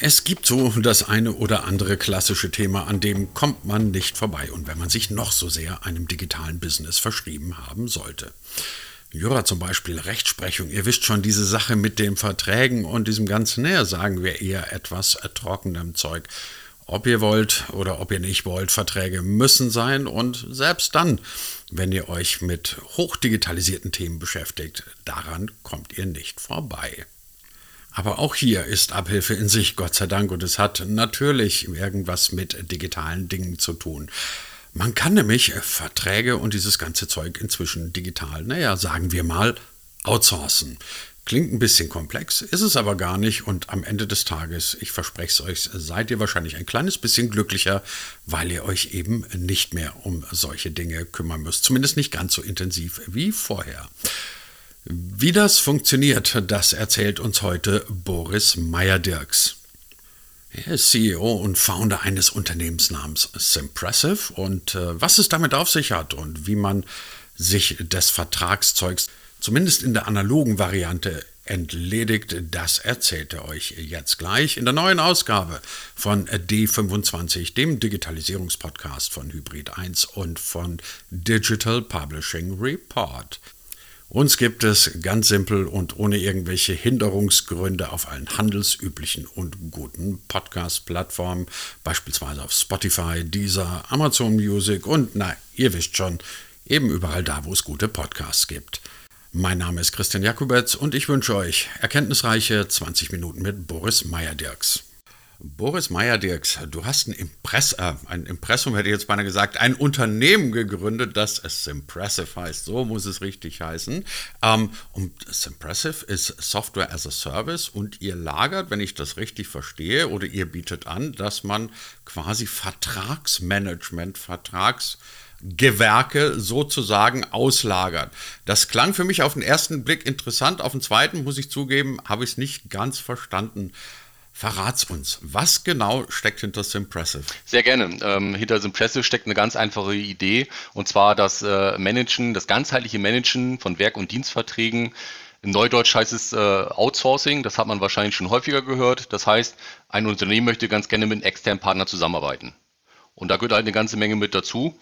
Es gibt so das eine oder andere klassische Thema, an dem kommt man nicht vorbei und wenn man sich noch so sehr einem digitalen Business verschrieben haben sollte. Jura zum Beispiel, Rechtsprechung, ihr wisst schon, diese Sache mit den Verträgen und diesem ganzen, näher sagen wir eher etwas trockenem Zeug. Ob ihr wollt oder ob ihr nicht wollt, Verträge müssen sein und selbst dann, wenn ihr euch mit hochdigitalisierten Themen beschäftigt, daran kommt ihr nicht vorbei. Aber auch hier ist Abhilfe in sich, Gott sei Dank, und es hat natürlich irgendwas mit digitalen Dingen zu tun. Man kann nämlich Verträge und dieses ganze Zeug inzwischen digital, naja, sagen wir mal, outsourcen. Klingt ein bisschen komplex, ist es aber gar nicht und am Ende des Tages, ich verspreche es euch, seid ihr wahrscheinlich ein kleines bisschen glücklicher, weil ihr euch eben nicht mehr um solche Dinge kümmern müsst. Zumindest nicht ganz so intensiv wie vorher. Wie das funktioniert, das erzählt uns heute Boris Meyer-Dirks. Er ist CEO und Founder eines Unternehmens namens Simpressive und äh, was es damit auf sich hat und wie man sich des Vertragszeugs zumindest in der analogen Variante entledigt, das erzählt er euch jetzt gleich in der neuen Ausgabe von D25, dem Digitalisierungspodcast von Hybrid 1 und von Digital Publishing Report. Uns gibt es ganz simpel und ohne irgendwelche Hinderungsgründe auf allen handelsüblichen und guten Podcast-Plattformen, beispielsweise auf Spotify, Deezer, Amazon Music und, na, ihr wisst schon, eben überall da, wo es gute Podcasts gibt. Mein Name ist Christian Jakubetz und ich wünsche euch erkenntnisreiche 20 Minuten mit Boris Meyer-Dirks. Boris Meyer-Dirks, du hast ein, Impress, äh, ein Impressum, hätte ich jetzt beinahe gesagt, ein Unternehmen gegründet, das Simpressive heißt. So muss es richtig heißen. Ähm, und Simpressive ist Software as a Service und ihr lagert, wenn ich das richtig verstehe, oder ihr bietet an, dass man quasi Vertragsmanagement, Vertragsgewerke sozusagen auslagert. Das klang für mich auf den ersten Blick interessant, auf den zweiten, muss ich zugeben, habe ich es nicht ganz verstanden. Verrat's uns. Was genau steckt hinter Simpressive? Sehr gerne. Ähm, hinter Simpressive steckt eine ganz einfache Idee und zwar das äh, Managen, das ganzheitliche Managen von Werk- und Dienstverträgen. Im Neudeutsch heißt es äh, Outsourcing, das hat man wahrscheinlich schon häufiger gehört. Das heißt, ein Unternehmen möchte ganz gerne mit einem externen Partner zusammenarbeiten. Und da gehört halt eine ganze Menge mit dazu.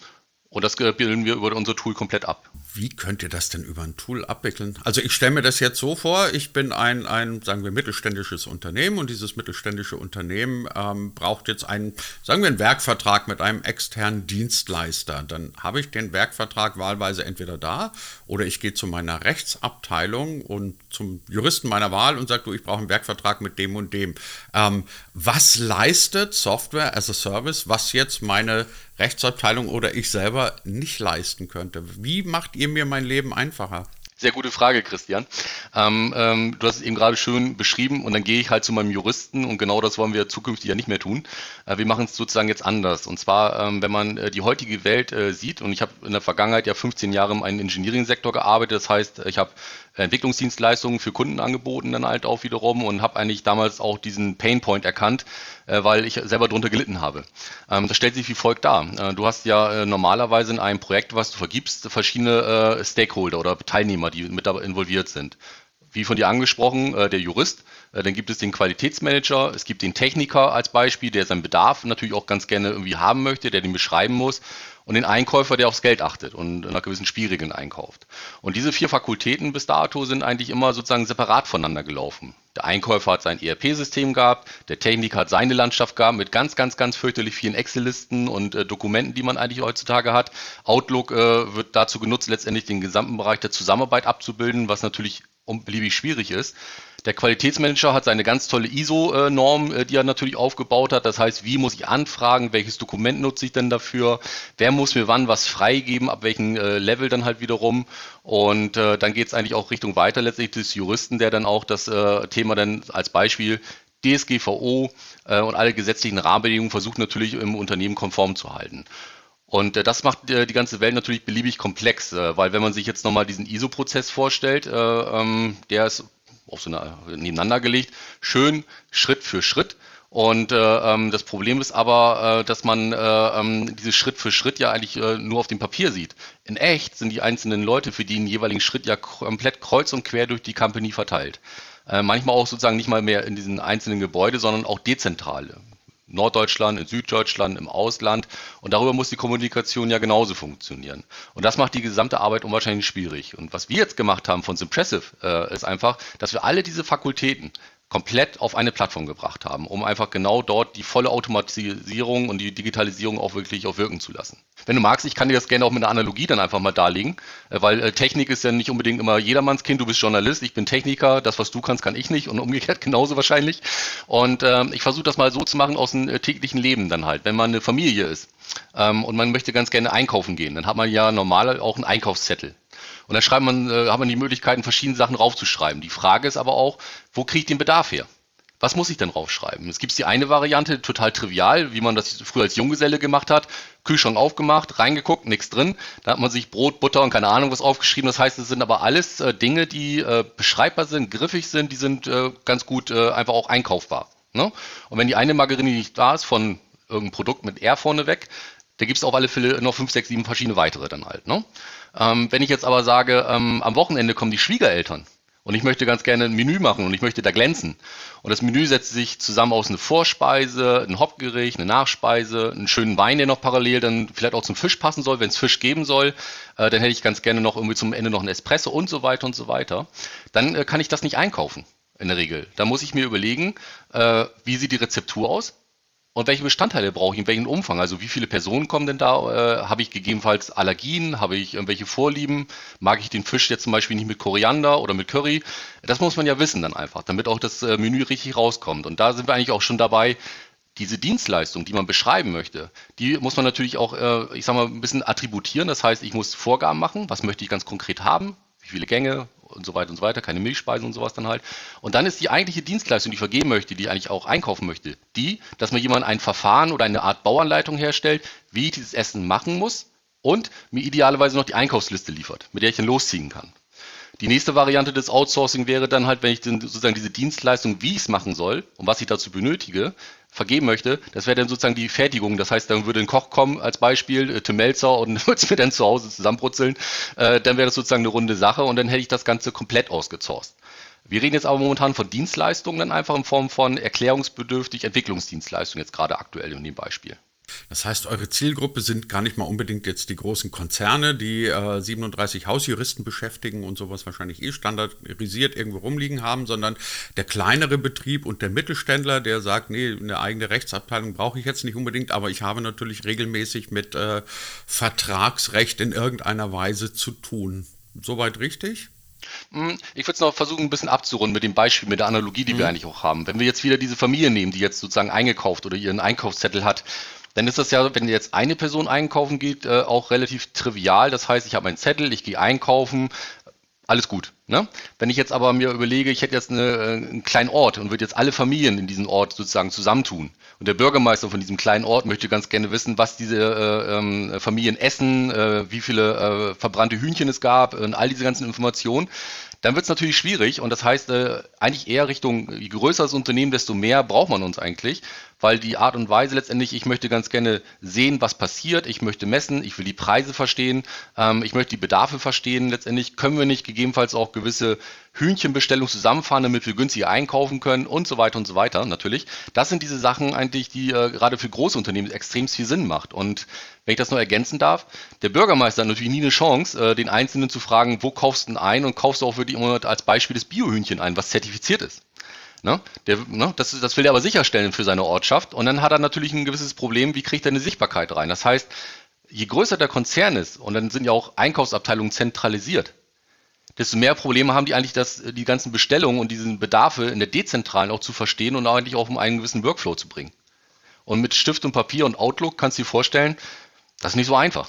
Und das bilden wir über unser Tool komplett ab. Wie könnt ihr das denn über ein Tool abwickeln? Also ich stelle mir das jetzt so vor, ich bin ein, ein sagen wir, mittelständisches Unternehmen und dieses mittelständische Unternehmen ähm, braucht jetzt einen, sagen wir, einen Werkvertrag mit einem externen Dienstleister. Dann habe ich den Werkvertrag wahlweise entweder da oder ich gehe zu meiner Rechtsabteilung und zum Juristen meiner Wahl und sage, du, ich brauche einen Werkvertrag mit dem und dem. Ähm, was leistet Software as a Service, was jetzt meine Rechtsabteilung oder ich selber nicht leisten könnte? Wie macht ihr mir mein Leben einfacher? Sehr gute Frage, Christian. Ähm, ähm, du hast es eben gerade schön beschrieben und dann gehe ich halt zu meinem Juristen und genau das wollen wir zukünftig ja nicht mehr tun. Äh, wir machen es sozusagen jetzt anders. Und zwar, ähm, wenn man äh, die heutige Welt äh, sieht und ich habe in der Vergangenheit ja 15 Jahre im Engineering-Sektor gearbeitet, das heißt, ich habe Entwicklungsdienstleistungen für Kunden angeboten dann halt auch wiederum und habe eigentlich damals auch diesen Painpoint erkannt, äh, weil ich selber darunter gelitten habe. Ähm, das stellt sich wie folgt dar. Äh, du hast ja äh, normalerweise in einem Projekt, was du vergibst, verschiedene äh, Stakeholder oder Teilnehmer, die mit dabei involviert sind. Wie von dir angesprochen, äh, der Jurist, äh, dann gibt es den Qualitätsmanager, es gibt den Techniker als Beispiel, der seinen Bedarf natürlich auch ganz gerne irgendwie haben möchte, der den beschreiben muss und den Einkäufer, der aufs Geld achtet und nach gewissen Spielregeln einkauft. Und diese vier Fakultäten bis dato sind eigentlich immer sozusagen separat voneinander gelaufen. Der Einkäufer hat sein ERP-System gehabt, der Techniker hat seine Landschaft gehabt mit ganz, ganz, ganz fürchterlich vielen Excel-Listen und äh, Dokumenten, die man eigentlich heutzutage hat. Outlook äh, wird dazu genutzt, letztendlich den gesamten Bereich der Zusammenarbeit abzubilden, was natürlich beliebig schwierig ist. Der Qualitätsmanager hat seine ganz tolle ISO-Norm, äh, die er natürlich aufgebaut hat. Das heißt, wie muss ich anfragen, welches Dokument nutze ich denn dafür, wer muss mir wann was freigeben, ab welchem äh, Level dann halt wiederum. Und äh, dann geht es eigentlich auch Richtung weiter letztlich des Juristen, der dann auch das Thema dann als Beispiel DSGVO und alle gesetzlichen Rahmenbedingungen versucht natürlich im Unternehmen konform zu halten. Und äh, das macht äh, die ganze Welt natürlich beliebig komplex, äh, weil wenn man sich jetzt nochmal diesen ISO-Prozess vorstellt, ähm, der ist auf so eine, nebeneinander gelegt, schön Schritt für Schritt. Und äh, ähm, das Problem ist aber, äh, dass man äh, ähm, diese Schritt für Schritt ja eigentlich äh, nur auf dem Papier sieht. In echt sind die einzelnen Leute für den jeweiligen Schritt ja komplett kreuz und quer durch die Company verteilt. Äh, manchmal auch sozusagen nicht mal mehr in diesen einzelnen Gebäuden, sondern auch dezentrale. Norddeutschland, in Süddeutschland, im Ausland. Und darüber muss die Kommunikation ja genauso funktionieren. Und das macht die gesamte Arbeit unwahrscheinlich schwierig. Und was wir jetzt gemacht haben von Simpressive, äh, ist einfach, dass wir alle diese Fakultäten, komplett auf eine Plattform gebracht haben, um einfach genau dort die volle Automatisierung und die Digitalisierung auch wirklich auch wirken zu lassen. Wenn du magst, ich kann dir das gerne auch mit einer Analogie dann einfach mal darlegen, äh, weil äh, Technik ist ja nicht unbedingt immer jedermanns Kind. Du bist Journalist, ich bin Techniker, das, was du kannst, kann ich nicht und umgekehrt genauso wahrscheinlich. Und ähm, ich versuche das mal so zu machen aus dem äh, täglichen Leben dann halt. Wenn man eine Familie ist ähm, und man möchte ganz gerne einkaufen gehen, dann hat man ja normal auch einen Einkaufszettel. Und dann schreibt man, äh, hat man die Möglichkeiten, verschiedene Sachen raufzuschreiben. Die Frage ist aber auch, wo kriege ich den Bedarf her? Was muss ich denn raufschreiben? Es gibt die eine Variante, total trivial, wie man das früher als Junggeselle gemacht hat. Kühlschrank aufgemacht, reingeguckt, nichts drin. Da hat man sich Brot, Butter und keine Ahnung was aufgeschrieben. Das heißt, es sind aber alles äh, Dinge, die äh, beschreibbar sind, griffig sind, die sind äh, ganz gut äh, einfach auch einkaufbar. Ne? Und wenn die eine Margarine nicht da ist von irgendeinem Produkt mit R vorne weg, da gibt es auf alle Fälle noch fünf, sechs, sieben verschiedene weitere dann halt. Ne? Ähm, wenn ich jetzt aber sage, ähm, am Wochenende kommen die Schwiegereltern und ich möchte ganz gerne ein Menü machen und ich möchte da glänzen. Und das Menü setzt sich zusammen aus einer Vorspeise, ein Hauptgericht, eine Nachspeise, einen schönen Wein, der noch parallel dann vielleicht auch zum Fisch passen soll, wenn es Fisch geben soll. Äh, dann hätte ich ganz gerne noch irgendwie zum Ende noch ein Espresso und so weiter und so weiter. Dann äh, kann ich das nicht einkaufen in der Regel. Da muss ich mir überlegen, äh, wie sieht die Rezeptur aus? Und welche Bestandteile brauche ich, in welchem Umfang? Also wie viele Personen kommen denn da? Äh, habe ich gegebenenfalls Allergien? Habe ich irgendwelche Vorlieben? Mag ich den Fisch jetzt zum Beispiel nicht mit Koriander oder mit Curry? Das muss man ja wissen dann einfach, damit auch das äh, Menü richtig rauskommt. Und da sind wir eigentlich auch schon dabei, diese Dienstleistung, die man beschreiben möchte, die muss man natürlich auch, äh, ich sag mal, ein bisschen attributieren. Das heißt, ich muss Vorgaben machen, was möchte ich ganz konkret haben, wie viele Gänge, und so weiter und so weiter, keine Milchspeisen und sowas dann halt. Und dann ist die eigentliche Dienstleistung, die ich vergeben möchte, die ich eigentlich auch einkaufen möchte, die, dass mir jemand ein Verfahren oder eine Art Bauanleitung herstellt, wie ich dieses Essen machen muss und mir idealerweise noch die Einkaufsliste liefert, mit der ich dann losziehen kann. Die nächste Variante des Outsourcing wäre dann halt, wenn ich sozusagen diese Dienstleistung, wie ich es machen soll und was ich dazu benötige, vergeben möchte, das wäre dann sozusagen die Fertigung. Das heißt, dann würde ein Koch kommen als Beispiel, äh, Tim Melzer und würde es mir dann zu Hause zusammenbrutzeln. Äh, dann wäre das sozusagen eine runde Sache und dann hätte ich das Ganze komplett ausgezorst. Wir reden jetzt aber momentan von Dienstleistungen dann einfach in Form von erklärungsbedürftig Entwicklungsdienstleistungen, jetzt gerade aktuell in dem Beispiel. Das heißt, eure Zielgruppe sind gar nicht mal unbedingt jetzt die großen Konzerne, die äh, 37 Hausjuristen beschäftigen und sowas wahrscheinlich eh standardisiert irgendwo rumliegen haben, sondern der kleinere Betrieb und der Mittelständler, der sagt, nee, eine eigene Rechtsabteilung brauche ich jetzt nicht unbedingt, aber ich habe natürlich regelmäßig mit äh, Vertragsrecht in irgendeiner Weise zu tun. Soweit richtig? Hm, ich würde es noch versuchen, ein bisschen abzurunden mit dem Beispiel, mit der Analogie, die mhm. wir eigentlich auch haben. Wenn wir jetzt wieder diese Familie nehmen, die jetzt sozusagen eingekauft oder ihren Einkaufszettel hat, dann ist das ja, wenn jetzt eine Person einkaufen geht, äh, auch relativ trivial. Das heißt, ich habe meinen Zettel, ich gehe einkaufen, alles gut. Ne? Wenn ich jetzt aber mir überlege, ich hätte jetzt eine, äh, einen kleinen Ort und würde jetzt alle Familien in diesem Ort sozusagen zusammentun. Und der Bürgermeister von diesem kleinen Ort möchte ganz gerne wissen, was diese äh, ähm, Familien essen, äh, wie viele äh, verbrannte Hühnchen es gab und all diese ganzen Informationen dann wird es natürlich schwierig und das heißt äh, eigentlich eher Richtung, je größer das Unternehmen, desto mehr braucht man uns eigentlich, weil die Art und Weise letztendlich, ich möchte ganz gerne sehen, was passiert, ich möchte messen, ich will die Preise verstehen, ähm, ich möchte die Bedarfe verstehen. Letztendlich können wir nicht gegebenenfalls auch gewisse Hühnchenbestellungen zusammenfahren, damit wir günstiger einkaufen können und so weiter und so weiter natürlich. Das sind diese Sachen eigentlich, die äh, gerade für große Unternehmen extrem viel Sinn macht. Und wenn ich das nur ergänzen darf, der Bürgermeister hat natürlich nie eine Chance, äh, den Einzelnen zu fragen, wo kaufst du denn ein und kaufst du auch für die als Beispiel das Biohühnchen ein, was zertifiziert ist. Ne? Der, ne? Das, das, will er aber sicherstellen für seine Ortschaft. Und dann hat er natürlich ein gewisses Problem, wie kriegt er eine Sichtbarkeit rein? Das heißt, je größer der Konzern ist, und dann sind ja auch Einkaufsabteilungen zentralisiert, desto mehr Probleme haben die eigentlich, das, die ganzen Bestellungen und diesen Bedarfe in der dezentralen auch zu verstehen und eigentlich auch um einen gewissen Workflow zu bringen. Und mit Stift und Papier und Outlook kannst du dir vorstellen, das ist nicht so einfach.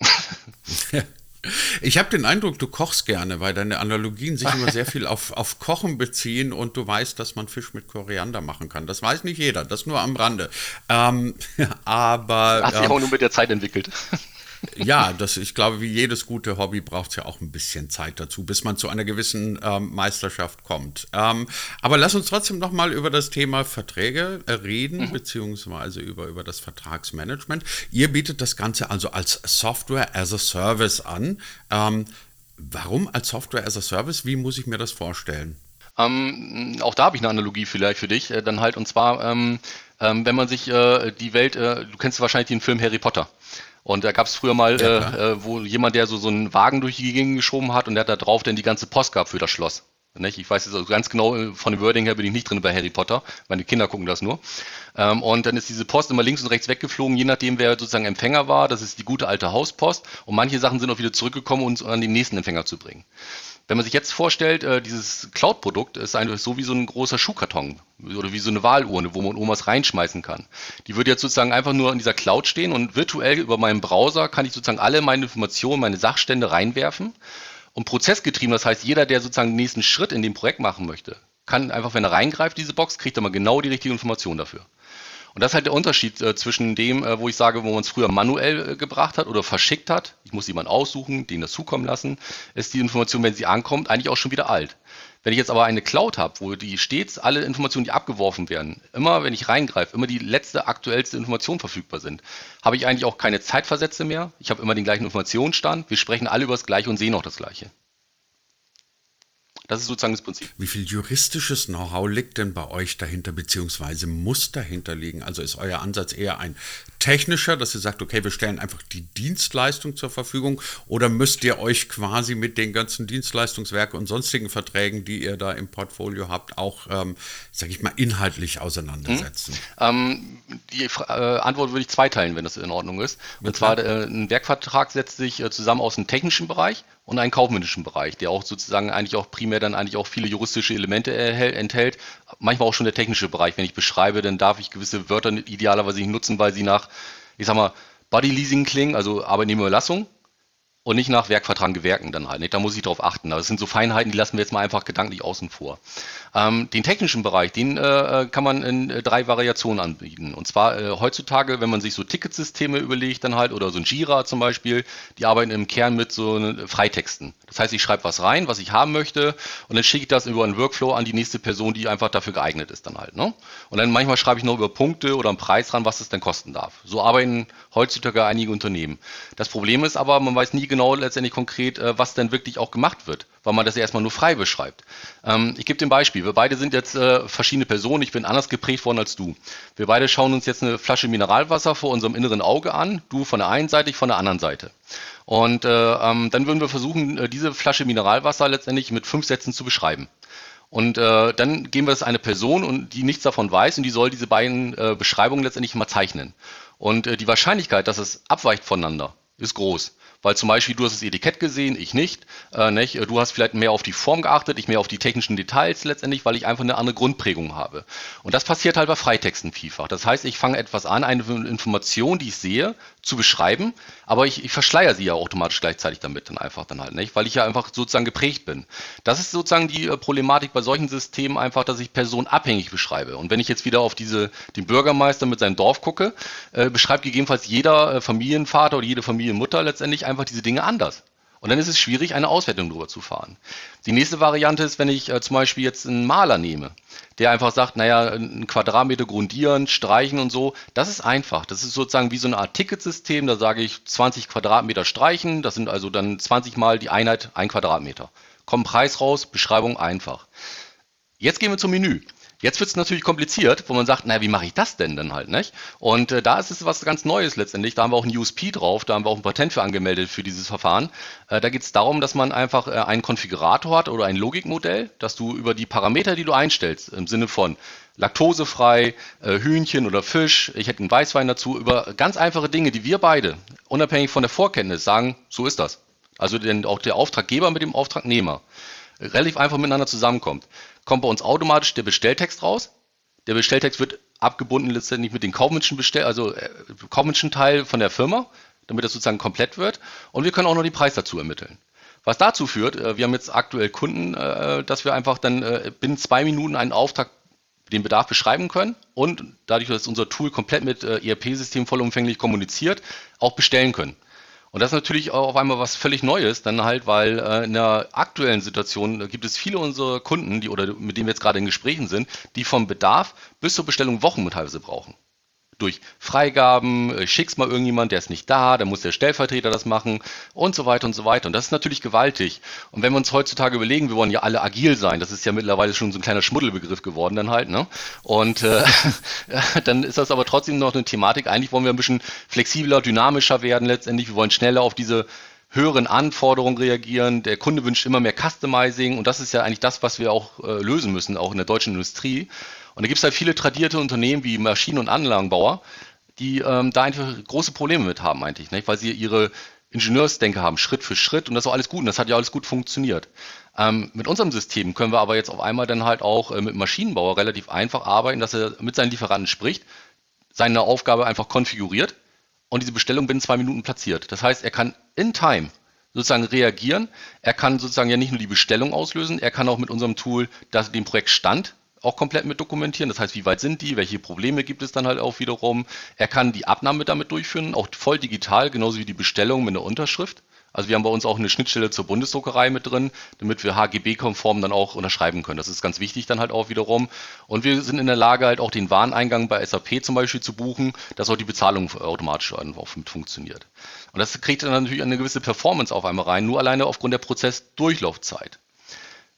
Ich habe den Eindruck, du kochst gerne, weil deine Analogien sich immer sehr viel auf, auf Kochen beziehen und du weißt, dass man Fisch mit Koriander machen kann. Das weiß nicht jeder, das nur am Rande. Ähm, aber. Hat sich ähm, auch nur mit der Zeit entwickelt ja, das, ich glaube, wie jedes gute Hobby braucht es ja auch ein bisschen Zeit dazu, bis man zu einer gewissen ähm, Meisterschaft kommt. Ähm, aber lass uns trotzdem noch mal über das Thema Verträge äh, reden, mhm. beziehungsweise über, über das Vertragsmanagement. Ihr bietet das Ganze also als Software as a Service an. Ähm, warum als Software as a Service? Wie muss ich mir das vorstellen? Ähm, auch da habe ich eine Analogie vielleicht für dich, äh, dann halt, und zwar, ähm, ähm, wenn man sich äh, die Welt, äh, du kennst wahrscheinlich den Film Harry Potter. Und da gab es früher mal, ja, äh, äh, wo jemand, der so, so einen Wagen durch die Gegend geschoben hat und der hat da drauf dann die ganze Post gehabt für das Schloss. Nicht? Ich weiß jetzt also ganz genau, äh, von dem Wording her bin ich nicht drin bei Harry Potter. Meine Kinder gucken das nur. Ähm, und dann ist diese Post immer links und rechts weggeflogen, je nachdem, wer sozusagen Empfänger war. Das ist die gute alte Hauspost. Und manche Sachen sind auch wieder zurückgekommen, um uns an den nächsten Empfänger zu bringen. Wenn man sich jetzt vorstellt, äh, dieses Cloud-Produkt ist eigentlich so wie so ein großer Schuhkarton oder wie so eine Wahlurne, wo man irgendwas reinschmeißen kann. Die würde jetzt sozusagen einfach nur in dieser Cloud stehen und virtuell über meinen Browser kann ich sozusagen alle meine Informationen, meine Sachstände reinwerfen und prozessgetrieben, das heißt, jeder, der sozusagen den nächsten Schritt in dem Projekt machen möchte, kann einfach, wenn er reingreift, diese Box, kriegt er mal genau die richtige Information dafür. Und das ist halt der Unterschied äh, zwischen dem, äh, wo ich sage, wo man es früher manuell äh, gebracht hat oder verschickt hat. Ich muss jemanden aussuchen, den das zukommen lassen, ist die Information, wenn sie ankommt, eigentlich auch schon wieder alt. Wenn ich jetzt aber eine Cloud habe, wo die stets alle Informationen, die abgeworfen werden, immer wenn ich reingreife, immer die letzte, aktuellste Information verfügbar sind, habe ich eigentlich auch keine Zeitversätze mehr. Ich habe immer den gleichen Informationsstand. Wir sprechen alle über das Gleiche und sehen auch das Gleiche. Das ist sozusagen das Prinzip. Wie viel juristisches Know-how liegt denn bei euch dahinter, beziehungsweise muss dahinter liegen? Also ist euer Ansatz eher ein technischer, dass ihr sagt, okay, wir stellen einfach die Dienstleistung zur Verfügung oder müsst ihr euch quasi mit den ganzen Dienstleistungswerken und sonstigen Verträgen, die ihr da im Portfolio habt, auch, ähm, sage ich mal, inhaltlich auseinandersetzen? Hm. Ähm, die äh, Antwort würde ich zweiteilen, wenn das in Ordnung ist. Und ja, zwar, äh, ein Werkvertrag setzt sich äh, zusammen aus dem technischen Bereich und einem kaufmännischen Bereich, der auch sozusagen eigentlich auch primär dann eigentlich auch viele juristische Elemente enthält. Manchmal auch schon der technische Bereich. Wenn ich beschreibe, dann darf ich gewisse Wörter idealerweise nicht nutzen, weil sie nach ich sag mal, Body Leasing klingen, also Arbeitnehmerüberlassung und nicht nach Werkvertrag Gewerken dann halt. Nicht? Da muss ich darauf achten. Das sind so Feinheiten, die lassen wir jetzt mal einfach gedanklich außen vor. Ähm, den technischen Bereich, den äh, kann man in äh, drei Variationen anbieten. Und zwar äh, heutzutage, wenn man sich so Ticketsysteme überlegt, dann halt, oder so ein Jira zum Beispiel, die arbeiten im Kern mit so äh, Freitexten. Das heißt, ich schreibe was rein, was ich haben möchte, und dann schicke ich das über einen Workflow an die nächste Person, die einfach dafür geeignet ist dann halt. Ne? Und dann manchmal schreibe ich noch über Punkte oder einen Preis ran, was es denn kosten darf. So arbeiten heutzutage einige Unternehmen. Das Problem ist aber, man weiß nie genau letztendlich konkret, äh, was denn wirklich auch gemacht wird, weil man das ja erstmal nur frei beschreibt. Ähm, ich gebe dir ein Beispiel. Wir beide sind jetzt äh, verschiedene Personen. Ich bin anders geprägt worden als du. Wir beide schauen uns jetzt eine Flasche Mineralwasser vor unserem inneren Auge an. Du von der einen Seite, ich von der anderen Seite. Und äh, ähm, dann würden wir versuchen, diese Flasche Mineralwasser letztendlich mit fünf Sätzen zu beschreiben. Und äh, dann geben wir es eine Person, und die nichts davon weiß, und die soll diese beiden äh, Beschreibungen letztendlich mal zeichnen. Und äh, die Wahrscheinlichkeit, dass es abweicht voneinander, ist groß. Weil zum Beispiel du hast das Etikett gesehen, ich nicht, äh, nicht. Du hast vielleicht mehr auf die Form geachtet, ich mehr auf die technischen Details letztendlich, weil ich einfach eine andere Grundprägung habe. Und das passiert halt bei Freitexten vielfach. Das heißt, ich fange etwas an, eine Information, die ich sehe, zu beschreiben, aber ich, ich verschleier sie ja automatisch gleichzeitig damit dann einfach dann halt, nicht? Weil ich ja einfach sozusagen geprägt bin. Das ist sozusagen die äh, Problematik bei solchen Systemen einfach, dass ich personenabhängig beschreibe. Und wenn ich jetzt wieder auf diese, den Bürgermeister mit seinem Dorf gucke, äh, beschreibt gegebenenfalls jeder äh, Familienvater oder jede Familienmutter letztendlich einfach diese Dinge anders. Und dann ist es schwierig, eine Auswertung drüber zu fahren. Die nächste Variante ist, wenn ich äh, zum Beispiel jetzt einen Maler nehme, der einfach sagt, naja, ein Quadratmeter grundieren, streichen und so, das ist einfach. Das ist sozusagen wie so eine Art Ticketsystem, da sage ich 20 Quadratmeter streichen, das sind also dann 20 mal die Einheit ein Quadratmeter. Kommt Preis raus, Beschreibung einfach. Jetzt gehen wir zum Menü. Jetzt wird es natürlich kompliziert, wo man sagt, naja, wie mache ich das denn dann halt, nicht? Und äh, da ist es was ganz Neues letztendlich. Da haben wir auch ein USP drauf, da haben wir auch ein Patent für angemeldet für dieses Verfahren. Äh, da geht es darum, dass man einfach äh, einen Konfigurator hat oder ein Logikmodell, dass du über die Parameter, die du einstellst, im Sinne von laktosefrei, äh, Hühnchen oder Fisch, ich hätte einen Weißwein dazu, über ganz einfache Dinge, die wir beide, unabhängig von der Vorkenntnis, sagen, so ist das. Also denn auch der Auftraggeber mit dem Auftragnehmer relativ einfach miteinander zusammenkommt kommt bei uns automatisch der Bestelltext raus. Der Bestelltext wird abgebunden letztendlich mit dem kaufmännischen Bestell, also äh, kaufmännischen Teil von der Firma, damit das sozusagen komplett wird. Und wir können auch noch den Preis dazu ermitteln. Was dazu führt, äh, wir haben jetzt aktuell Kunden, äh, dass wir einfach dann äh, binnen zwei Minuten einen Auftrag, den Bedarf beschreiben können und dadurch, dass unser Tool komplett mit äh, ERP-System vollumfänglich kommuniziert, auch bestellen können. Und das ist natürlich auch auf einmal was völlig Neues, dann halt, weil äh, in der aktuellen Situation gibt es viele unserer Kunden, die oder mit denen wir jetzt gerade in Gesprächen sind, die vom Bedarf bis zur Bestellung Wochen teilweise brauchen. Durch Freigaben, äh, schick's mal irgendjemand, der ist nicht da, dann muss der Stellvertreter das machen und so weiter und so weiter. Und das ist natürlich gewaltig. Und wenn wir uns heutzutage überlegen, wir wollen ja alle agil sein, das ist ja mittlerweile schon so ein kleiner Schmuddelbegriff geworden dann halt, ne? Und äh, dann ist das aber trotzdem noch eine Thematik. Eigentlich wollen wir ein bisschen flexibler, dynamischer werden letztendlich. Wir wollen schneller auf diese höheren Anforderungen reagieren. Der Kunde wünscht immer mehr Customizing und das ist ja eigentlich das, was wir auch äh, lösen müssen, auch in der deutschen Industrie. Und da gibt es halt viele tradierte Unternehmen wie Maschinen- und Anlagenbauer, die ähm, da einfach große Probleme mit haben eigentlich, nicht? weil sie ihre Ingenieursdenke haben, Schritt für Schritt und das auch alles gut und das hat ja alles gut funktioniert. Ähm, mit unserem System können wir aber jetzt auf einmal dann halt auch äh, mit Maschinenbauer relativ einfach arbeiten, dass er mit seinen Lieferanten spricht, seine Aufgabe einfach konfiguriert und diese Bestellung binnen zwei Minuten platziert. Das heißt, er kann in Time sozusagen reagieren. Er kann sozusagen ja nicht nur die Bestellung auslösen, er kann auch mit unserem Tool das, den Projektstand auch komplett mit dokumentieren. Das heißt, wie weit sind die, welche Probleme gibt es dann halt auch wiederum. Er kann die Abnahme damit durchführen, auch voll digital, genauso wie die Bestellung mit einer Unterschrift. Also wir haben bei uns auch eine Schnittstelle zur Bundesdruckerei mit drin, damit wir HGB-konform dann auch unterschreiben können. Das ist ganz wichtig dann halt auch wiederum. Und wir sind in der Lage halt auch den Wareneingang bei SAP zum Beispiel zu buchen, dass auch die Bezahlung automatisch auch mit funktioniert. Und das kriegt dann natürlich eine gewisse Performance auf einmal rein, nur alleine aufgrund der Prozessdurchlaufzeit.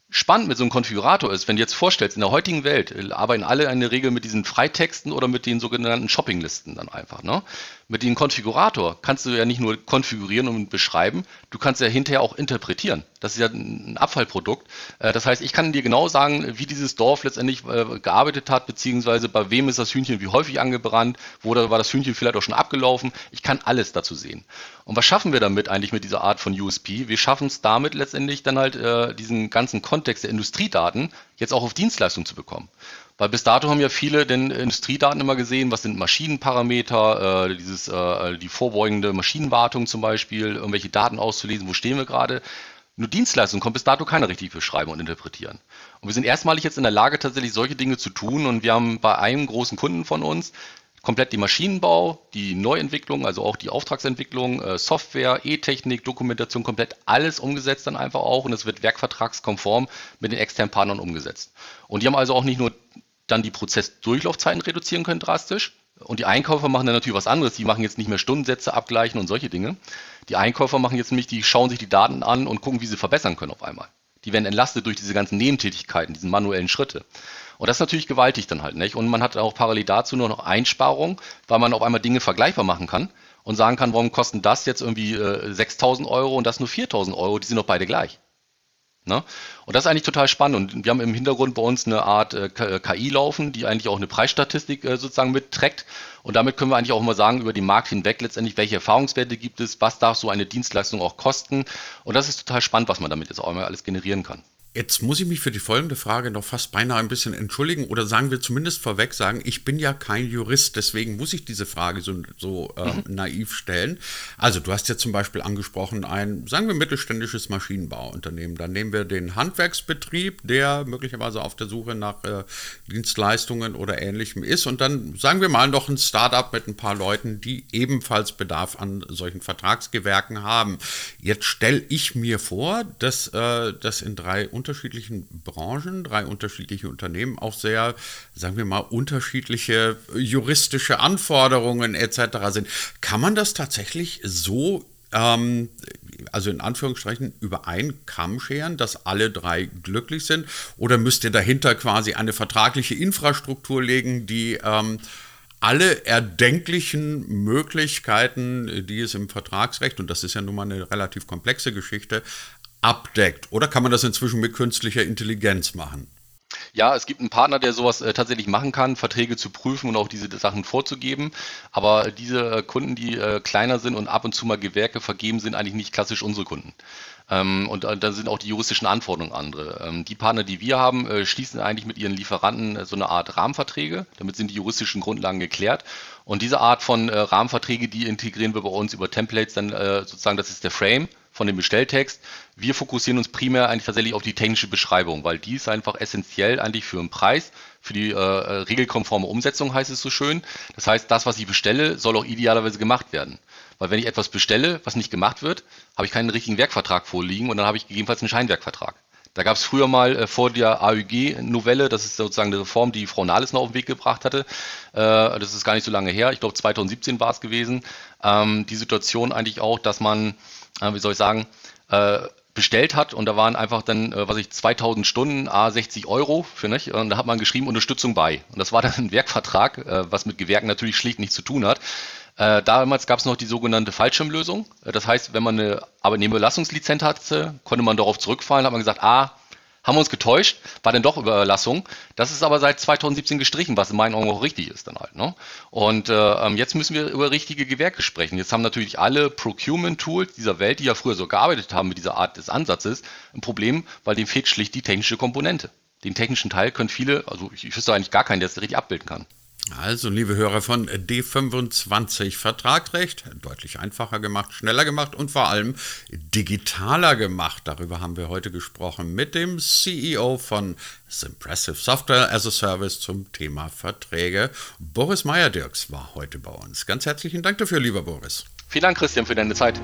Spannend mit so einem Konfigurator ist, wenn du jetzt vorstellst, in der heutigen Welt äh, arbeiten alle in der Regel mit diesen Freitexten oder mit den sogenannten Shoppinglisten dann einfach. Ne? Mit dem Konfigurator kannst du ja nicht nur konfigurieren und beschreiben, du kannst ja hinterher auch interpretieren. Das ist ja ein Abfallprodukt. Äh, das heißt, ich kann dir genau sagen, wie dieses Dorf letztendlich äh, gearbeitet hat, beziehungsweise bei wem ist das Hühnchen wie häufig angebrannt, wo war das Hühnchen vielleicht auch schon abgelaufen. Ich kann alles dazu sehen. Und was schaffen wir damit eigentlich mit dieser Art von USP? Wir schaffen es damit letztendlich dann halt äh, diesen ganzen Kontext der Industriedaten jetzt auch auf Dienstleistung zu bekommen. Weil bis dato haben ja viele den Industriedaten immer gesehen, was sind Maschinenparameter, äh, dieses, äh, die vorbeugende Maschinenwartung zum Beispiel, irgendwelche Daten auszulesen, wo stehen wir gerade. Nur Dienstleistung kommt bis dato keiner richtig beschreiben und interpretieren. Und wir sind erstmalig jetzt in der Lage, tatsächlich solche Dinge zu tun. Und wir haben bei einem großen Kunden von uns komplett die Maschinenbau, die Neuentwicklung, also auch die Auftragsentwicklung, äh, Software, E-Technik, Dokumentation, komplett alles umgesetzt dann einfach auch und es wird werkvertragskonform mit den externen Partnern umgesetzt. Und die haben also auch nicht nur dann die Prozessdurchlaufzeiten reduzieren können drastisch. Und die Einkäufer machen dann natürlich was anderes. Die machen jetzt nicht mehr Stundensätze abgleichen und solche Dinge. Die Einkäufer machen jetzt nämlich, die schauen sich die Daten an und gucken, wie sie verbessern können auf einmal. Die werden entlastet durch diese ganzen Nebentätigkeiten, diese manuellen Schritte. Und das ist natürlich gewaltig dann halt, nicht? Und man hat auch parallel dazu nur noch Einsparungen, weil man auf einmal Dinge vergleichbar machen kann und sagen kann, warum kosten das jetzt irgendwie äh, 6.000 Euro und das nur 4.000 Euro, die sind doch beide gleich. Ne? Und das ist eigentlich total spannend. Und wir haben im Hintergrund bei uns eine Art äh, KI äh, laufen, die eigentlich auch eine Preisstatistik äh, sozusagen mitträgt. Und damit können wir eigentlich auch mal sagen, über den Markt hinweg letztendlich, welche Erfahrungswerte gibt es, was darf so eine Dienstleistung auch kosten. Und das ist total spannend, was man damit jetzt auch mal alles generieren kann. Jetzt muss ich mich für die folgende Frage noch fast beinahe ein bisschen entschuldigen oder sagen wir zumindest vorweg sagen, ich bin ja kein Jurist, deswegen muss ich diese Frage so, so äh, mhm. naiv stellen. Also du hast ja zum Beispiel angesprochen ein, sagen wir mittelständisches Maschinenbauunternehmen. Dann nehmen wir den Handwerksbetrieb, der möglicherweise auf der Suche nach äh, Dienstleistungen oder ähnlichem ist und dann sagen wir mal noch ein Startup mit ein paar Leuten, die ebenfalls Bedarf an solchen Vertragsgewerken haben. Jetzt stelle ich mir vor, dass äh, das in drei unterschiedlichen Branchen, drei unterschiedliche Unternehmen auch sehr, sagen wir mal, unterschiedliche juristische Anforderungen etc. sind. Kann man das tatsächlich so ähm, also in Anführungsstrichen über einen Kamm scheren, dass alle drei glücklich sind? Oder müsst ihr dahinter quasi eine vertragliche Infrastruktur legen, die ähm, alle erdenklichen Möglichkeiten, die es im Vertragsrecht, und das ist ja nun mal eine relativ komplexe Geschichte, abdeckt? Oder kann man das inzwischen mit künstlicher Intelligenz machen? Ja, es gibt einen Partner, der sowas äh, tatsächlich machen kann, Verträge zu prüfen und auch diese Sachen vorzugeben. Aber diese äh, Kunden, die äh, kleiner sind und ab und zu mal Gewerke vergeben, sind eigentlich nicht klassisch unsere Kunden. Ähm, und äh, da sind auch die juristischen Anforderungen andere. Ähm, die Partner, die wir haben, äh, schließen eigentlich mit ihren Lieferanten äh, so eine Art Rahmenverträge. Damit sind die juristischen Grundlagen geklärt. Und diese Art von Rahmenverträge, die integrieren wir bei uns über Templates, dann sozusagen, das ist der Frame von dem Bestelltext. Wir fokussieren uns primär eigentlich tatsächlich auf die technische Beschreibung, weil die ist einfach essentiell eigentlich für den Preis, für die äh, regelkonforme Umsetzung heißt es so schön. Das heißt, das, was ich bestelle, soll auch idealerweise gemacht werden. Weil wenn ich etwas bestelle, was nicht gemacht wird, habe ich keinen richtigen Werkvertrag vorliegen und dann habe ich gegebenenfalls einen Scheinwerkvertrag. Da gab es früher mal äh, vor der AÜG-Novelle, das ist sozusagen eine Reform, die Frau Nahles noch auf den Weg gebracht hatte. Äh, das ist gar nicht so lange her, ich glaube 2017 war es gewesen. Ähm, die Situation eigentlich auch, dass man, äh, wie soll ich sagen, äh, bestellt hat und da waren einfach dann, äh, was ich, 2000 Stunden, a 60 Euro für nicht und da hat man geschrieben Unterstützung bei und das war dann ein Werkvertrag, äh, was mit Gewerken natürlich schlicht nichts zu tun hat. Äh, damals gab es noch die sogenannte Fallschirmlösung. Äh, das heißt, wenn man eine Arbeitnehmerüberlassungslizenz hatte, konnte man darauf zurückfallen, hat man gesagt, ah, haben wir uns getäuscht, war dann doch Überlassung. Das ist aber seit 2017 gestrichen, was in meinen Augen auch richtig ist dann halt. Ne? Und äh, ähm, jetzt müssen wir über richtige Gewerke sprechen. Jetzt haben natürlich alle Procurement-Tools dieser Welt, die ja früher so gearbeitet haben mit dieser Art des Ansatzes, ein Problem, weil dem fehlt schlicht die technische Komponente. Den technischen Teil können viele, also ich, ich wüsste eigentlich gar keinen, der es richtig abbilden kann. Also, liebe Hörer von D25 Vertragsrecht, deutlich einfacher gemacht, schneller gemacht und vor allem digitaler gemacht. Darüber haben wir heute gesprochen mit dem CEO von Simpressive Software as a Service zum Thema Verträge. Boris Meyer-Dirks war heute bei uns. Ganz herzlichen Dank dafür, lieber Boris. Vielen Dank, Christian, für deine Zeit.